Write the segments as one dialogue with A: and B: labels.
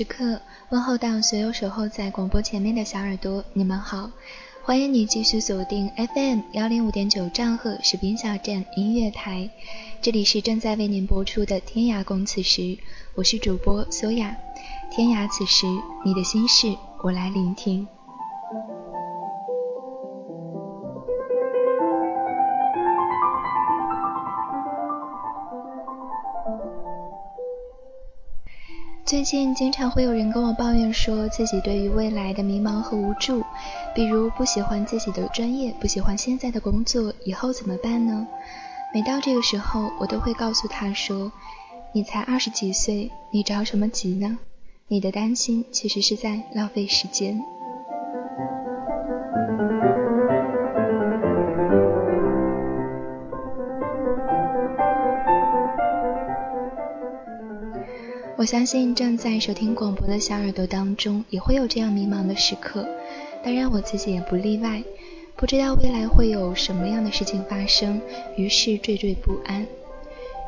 A: 时刻，问候到所有守候在广播前面的小耳朵，你们好，欢迎你继续锁定 FM 幺零五点九兆赫士兵小站音乐台，这里是正在为您播出的天涯共此时，我是主播苏雅，天涯此时，你的心事我来聆听。最近经常会有人跟我抱怨，说自己对于未来的迷茫和无助，比如不喜欢自己的专业，不喜欢现在的工作，以后怎么办呢？每到这个时候，我都会告诉他说：“你才二十几岁，你着什么急呢？你的担心其实是在浪费时间。”我相信正在收听广播的小耳朵当中，也会有这样迷茫的时刻。当然，我自己也不例外。不知道未来会有什么样的事情发生，于是惴惴不安。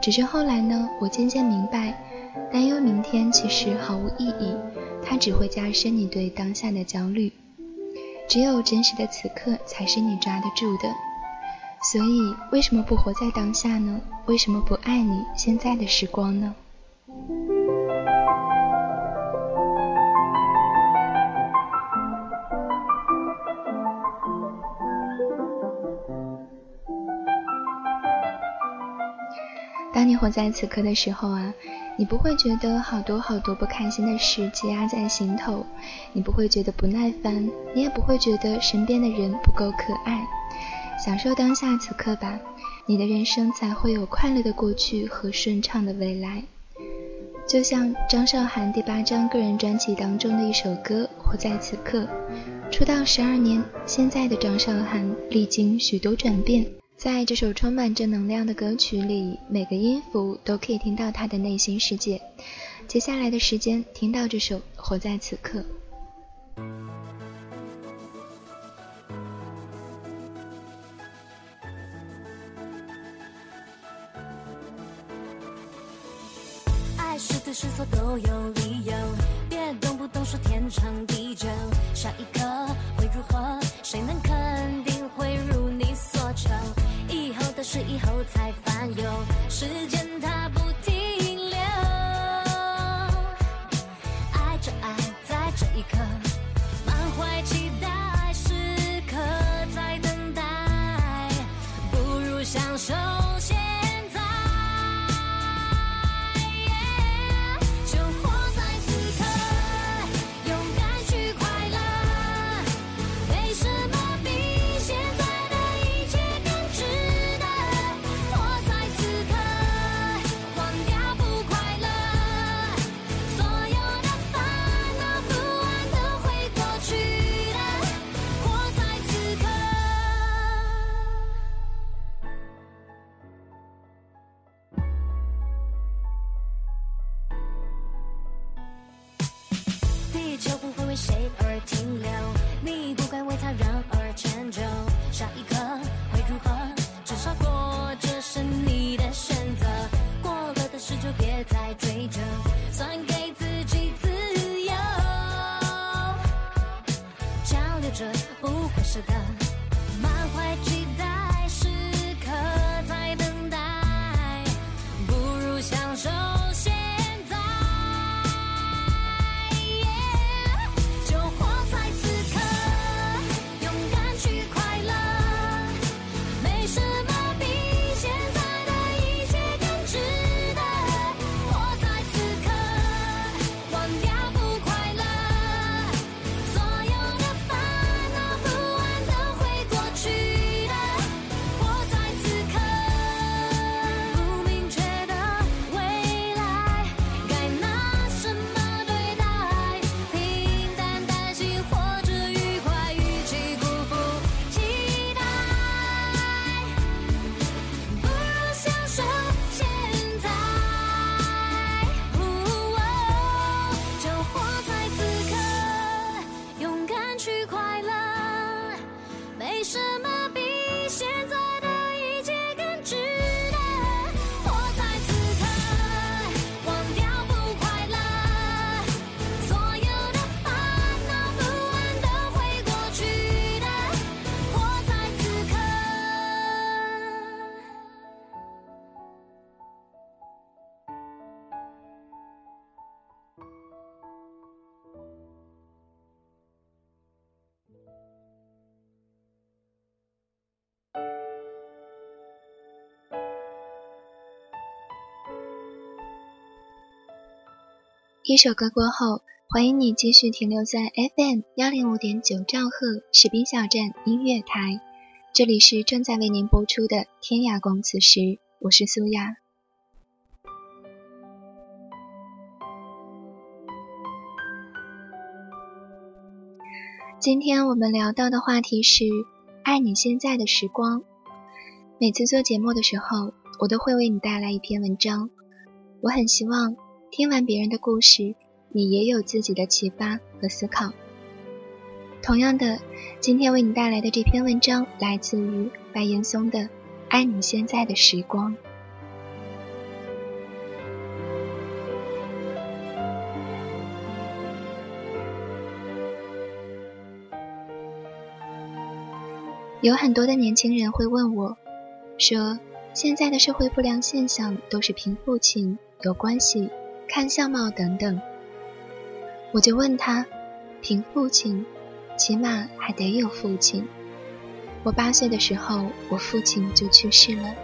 A: 只是后来呢，我渐渐明白，担忧明天其实毫无意义，它只会加深你对当下的焦虑。只有真实的此刻，才是你抓得住的。所以，为什么不活在当下呢？为什么不爱你现在的时光呢？当你活在此刻的时候啊，你不会觉得好多好多不开心的事积压在心头，你不会觉得不耐烦，你也不会觉得身边的人不够可爱。享受当下此刻吧，你的人生才会有快乐的过去和顺畅的未来。就像张韶涵第八张个人专辑当中的一首歌《活在此刻》，出道十二年，现在的张韶涵历经许多转变。在这首充满正能量的歌曲里，每个音符都可以听到他的内心世界。接下来的时间，听到这首《活在此刻》。
B: 爱是对是错都有理由，别动不动说天长地久。下一刻会如何？谁能肯定会如你所求？是以后才烦忧，时间它不停留。爱着爱，在这一刻，
A: 一首歌过后，欢迎你继续停留在 FM 幺零五点九兆赫士兵小站音乐台，这里是正在为您播出的天涯共此时，我是苏亚。今天我们聊到的话题是爱你现在的时光。每次做节目的时候，我都会为你带来一篇文章，我很希望。听完别人的故事，你也有自己的启发和思考。同样的，今天为你带来的这篇文章来自于白岩松的《爱你现在的时光》。有很多的年轻人会问我，说现在的社会不良现象都是凭父亲有关系。看相貌等等，我就问他，凭父亲，起码还得有父亲。我八岁的时候，我父亲就去世了，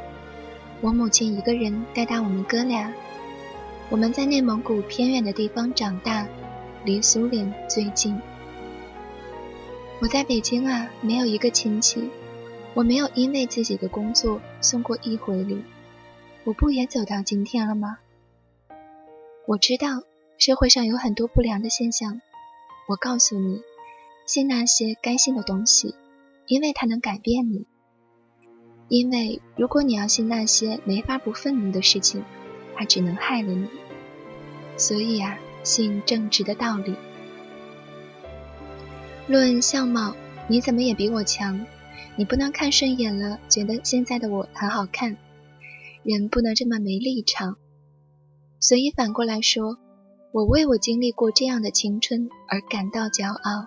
A: 我母亲一个人带大我们哥俩。我们在内蒙古偏远的地方长大，离苏联最近。我在北京啊，没有一个亲戚，我没有因为自己的工作送过一回礼，我不也走到今天了吗？我知道社会上有很多不良的现象，我告诉你，信那些该信的东西，因为它能改变你。因为如果你要信那些没法不愤怒的事情，它只能害了你。所以啊，信正直的道理。论相貌，你怎么也比我强，你不能看顺眼了，觉得现在的我很好看。人不能这么没立场。所以反过来说，我为我经历过这样的青春而感到骄傲，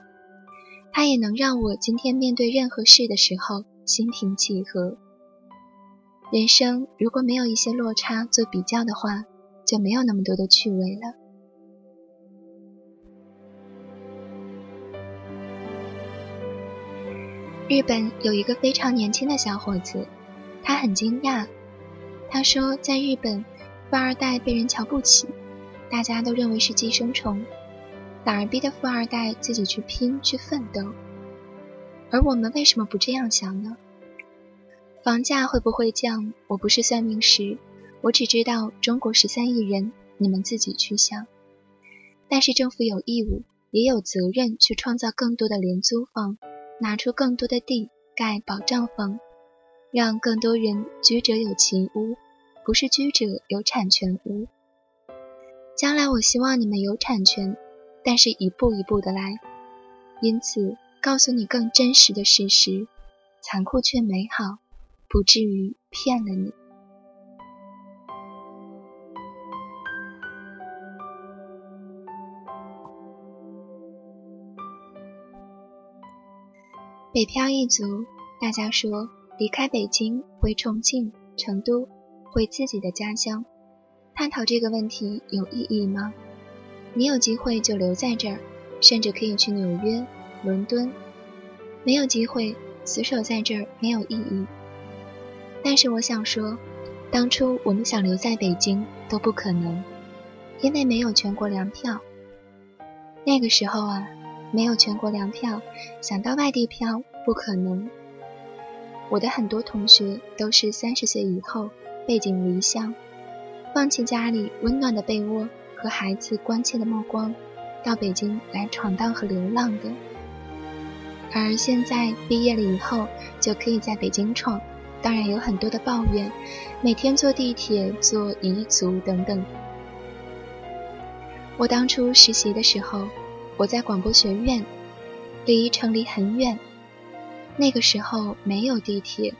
A: 它也能让我今天面对任何事的时候心平气和。人生如果没有一些落差做比较的话，就没有那么多的趣味了。日本有一个非常年轻的小伙子，他很惊讶，他说在日本。富二代被人瞧不起，大家都认为是寄生虫，反而逼得富二代自己去拼去奋斗。而我们为什么不这样想呢？房价会不会降？我不是算命师，我只知道中国十三亿人，你们自己去想。但是政府有义务，也有责任去创造更多的廉租房，拿出更多的地盖保障房，让更多人居者有其屋。不是居者有产权屋。将来我希望你们有产权，但是一步一步的来。因此，告诉你更真实的事实，残酷却美好，不至于骗了你。北漂一族，大家说离开北京回重庆、成都。回自己的家乡，探讨这个问题有意义吗？你有机会就留在这儿，甚至可以去纽约、伦敦。没有机会，死守在这儿没有意义。但是我想说，当初我们想留在北京都不可能，因为没有全国粮票。那个时候啊，没有全国粮票，想到外地漂不可能。我的很多同学都是三十岁以后。背井离乡，放弃家里温暖的被窝和孩子关切的目光，到北京来闯荡和流浪的。而现在毕业了以后，就可以在北京闯，当然有很多的抱怨，每天坐地铁、坐彝族等等。我当初实习的时候，我在广播学院，离城里很远，那个时候没有地铁，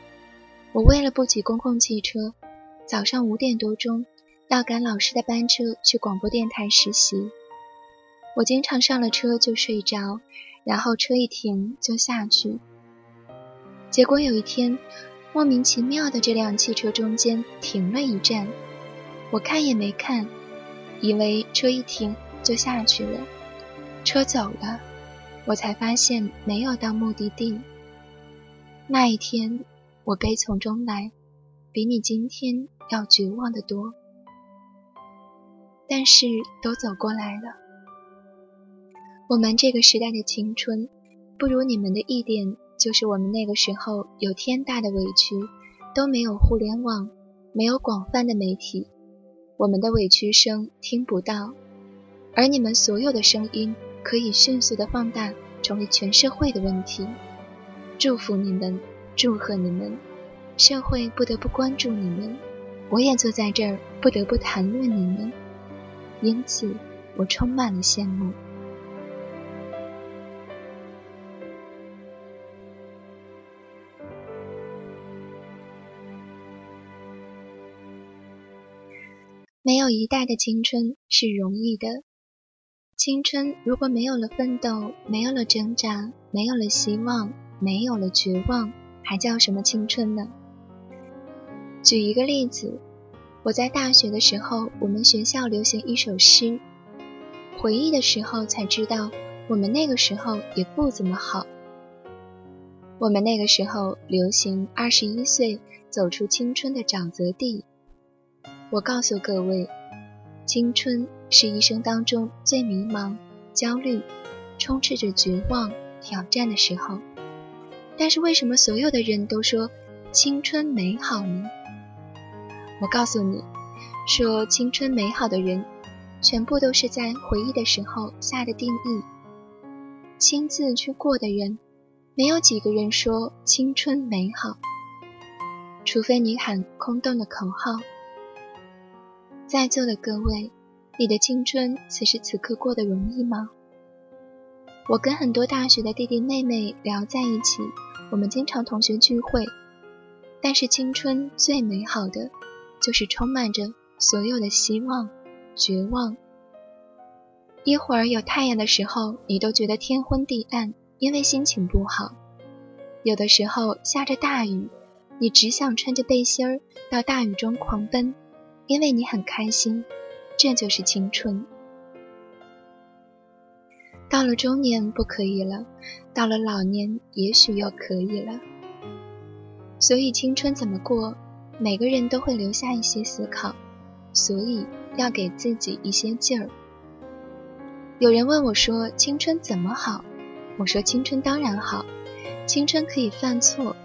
A: 我为了不挤公共汽车。早上五点多钟要赶老师的班车去广播电台实习，我经常上了车就睡着，然后车一停就下去。结果有一天，莫名其妙的这辆汽车中间停了一站，我看也没看，以为车一停就下去了。车走了，我才发现没有到目的地。那一天，我悲从中来。比你今天要绝望的多，但是都走过来了。我们这个时代的青春，不如你们的一点，就是我们那个时候有天大的委屈，都没有互联网，没有广泛的媒体，我们的委屈声听不到，而你们所有的声音可以迅速的放大，成为全社会的问题。祝福你们，祝贺你们，社会不得不关注你们，我也坐在这儿不得不谈论你们，因此我充满了羡慕。没有一代的青春是容易的，青春如果没有了奋斗，没有了挣扎，没有了希望。没有了绝望，还叫什么青春呢？举一个例子，我在大学的时候，我们学校流行一首诗，回忆的时候才知道，我们那个时候也不怎么好。我们那个时候流行二十一岁走出青春的沼泽地。我告诉各位，青春是一生当中最迷茫、焦虑、充斥着绝望、挑战的时候。但是为什么所有的人都说青春美好呢？我告诉你，说青春美好的人，全部都是在回忆的时候下的定义。亲自去过的人，没有几个人说青春美好，除非你喊空洞的口号。在座的各位，你的青春此时此刻过得容易吗？我跟很多大学的弟弟妹妹聊在一起，我们经常同学聚会。但是青春最美好的，就是充满着所有的希望、绝望。一会儿有太阳的时候，你都觉得天昏地暗，因为心情不好；有的时候下着大雨，你只想穿着背心儿到大雨中狂奔，因为你很开心。这就是青春。到了中年不可以了，到了老年也许又可以了。所以青春怎么过，每个人都会留下一些思考，所以要给自己一些劲儿。有人问我说：“青春怎么好？”我说：“青春当然好，青春可以犯错，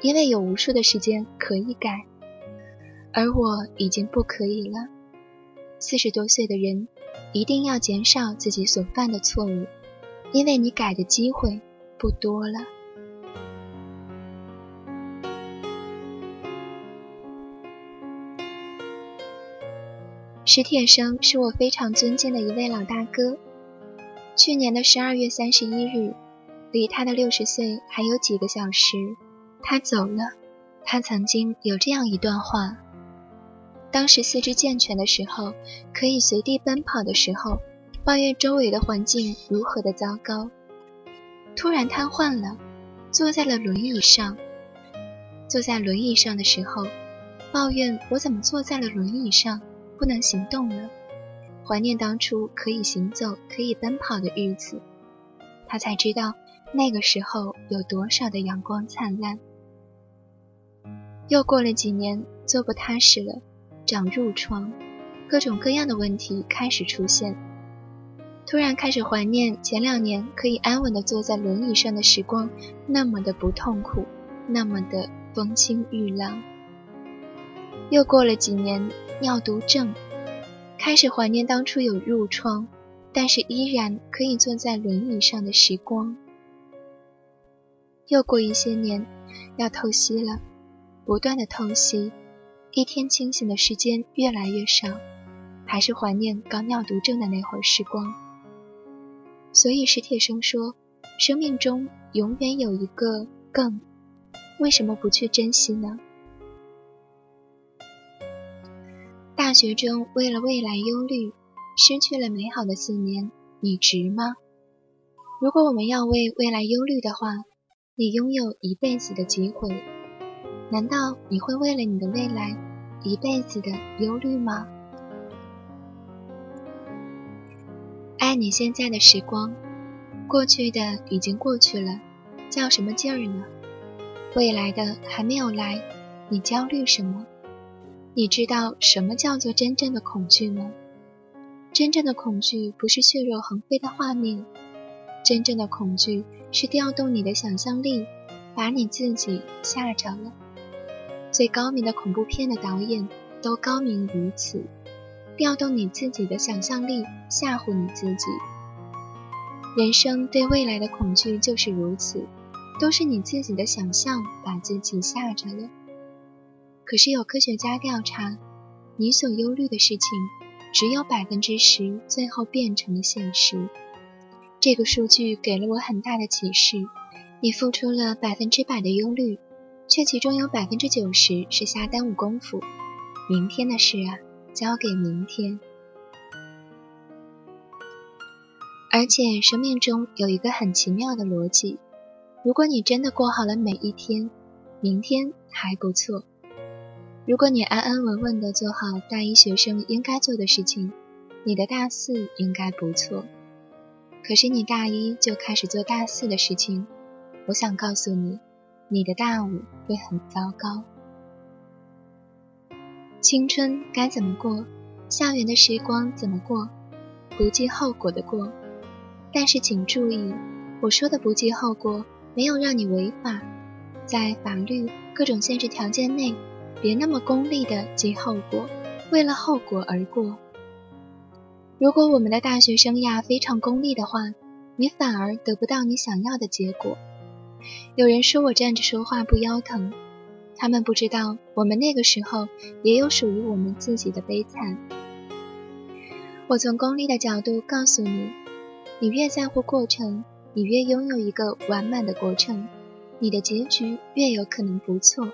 A: 因为有无数的时间可以改。而我已经不可以了。四十多岁的人。”一定要减少自己所犯的错误，因为你改的机会不多了。史铁生是我非常尊敬的一位老大哥。去年的十二月三十一日，离他的六十岁还有几个小时，他走了。他曾经有这样一段话。当时四肢健全的时候，可以随地奔跑的时候，抱怨周围的环境如何的糟糕。突然瘫痪了，坐在了轮椅上。坐在轮椅上的时候，抱怨我怎么坐在了轮椅上，不能行动了。怀念当初可以行走、可以奔跑的日子，他才知道那个时候有多少的阳光灿烂。又过了几年，坐不踏实了。长褥疮，各种各样的问题开始出现。突然开始怀念前两年可以安稳地坐在轮椅上的时光，那么的不痛苦，那么的风清玉朗。又过了几年，尿毒症，开始怀念当初有褥疮，但是依然可以坐在轮椅上的时光。又过一些年，要透析了，不断的透析。一天清醒的时间越来越少，还是怀念刚尿毒症的那会儿时光。所以史铁生说，生命中永远有一个更，为什么不去珍惜呢？学中为了未来忧虑，失去了美好的四年，你值吗？如果我们要为未来忧虑的话，你拥有一辈子的机会。难道你会为了你的未来一辈子的忧虑吗？爱你现在的时光，过去的已经过去了，较什么劲儿呢？未来的还没有来，你焦虑什么？你知道什么叫做真正的恐惧吗？真正的恐惧不是血肉横飞的画面，真正的恐惧是调动你的想象力，把你自己吓着了。最高明的恐怖片的导演都高明于此，调动你自己的想象力，吓唬你自己。人生对未来的恐惧就是如此，都是你自己的想象把自己吓着了。可是有科学家调查，你所忧虑的事情。只有百分之十最后变成了现实，这个数据给了我很大的启示。你付出了百分之百的忧虑，却其中有百分之九十是瞎耽误功夫。明天的事啊，交给明天。而且生命中有一个很奇妙的逻辑：如果你真的过好了每一天，明天还不错。如果你安安稳稳地做好大一学生应该做的事情，你的大四应该不错。可是你大一就开始做大四的事情，我想告诉你，你的大五会很糟糕。青春该怎么过？校园的时光怎么过？不计后果的过。但是请注意，我说的不计后果，没有让你违法，在法律各种限制条件内。别那么功利的计后果，为了后果而过。如果我们的大学生涯非常功利的话，你反而得不到你想要的结果。有人说我站着说话不腰疼，他们不知道我们那个时候也有属于我们自己的悲惨。我从功利的角度告诉你，你越在乎过程，你越拥有一个完满的过程，你的结局越有可能不错。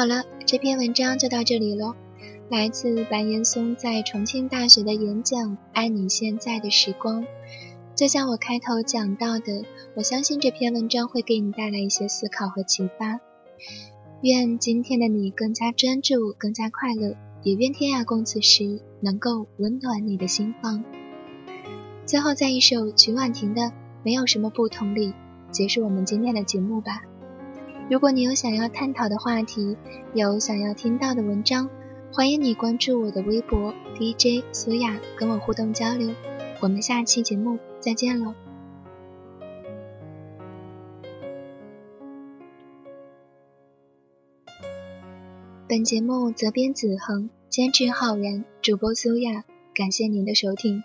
A: 好了，这篇文章就到这里喽。来自白岩松在重庆大学的演讲《爱你现在的时光》，就像我开头讲到的，我相信这篇文章会给你带来一些思考和启发。愿今天的你更加专注，更加快乐，也愿天涯共此时能够温暖你的心房。最后，在一首曲婉婷的《没有什么不同》里结束我们今天的节目吧。如果你有想要探讨的话题，有想要听到的文章，欢迎你关注我的微博 DJ 苏雅，跟我互动交流。我们下期节目再见喽！本节目责编子恒，监制浩然，主播苏雅，感谢您的收听。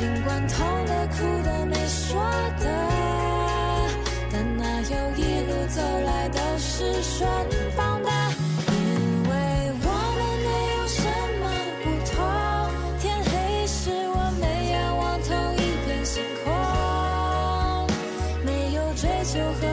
C: 尽管痛的、哭的、没说的。但哪有一路走来都是顺风的，因为我们没有什么不同。天黑时，我们仰望同一片星空，没有追求和。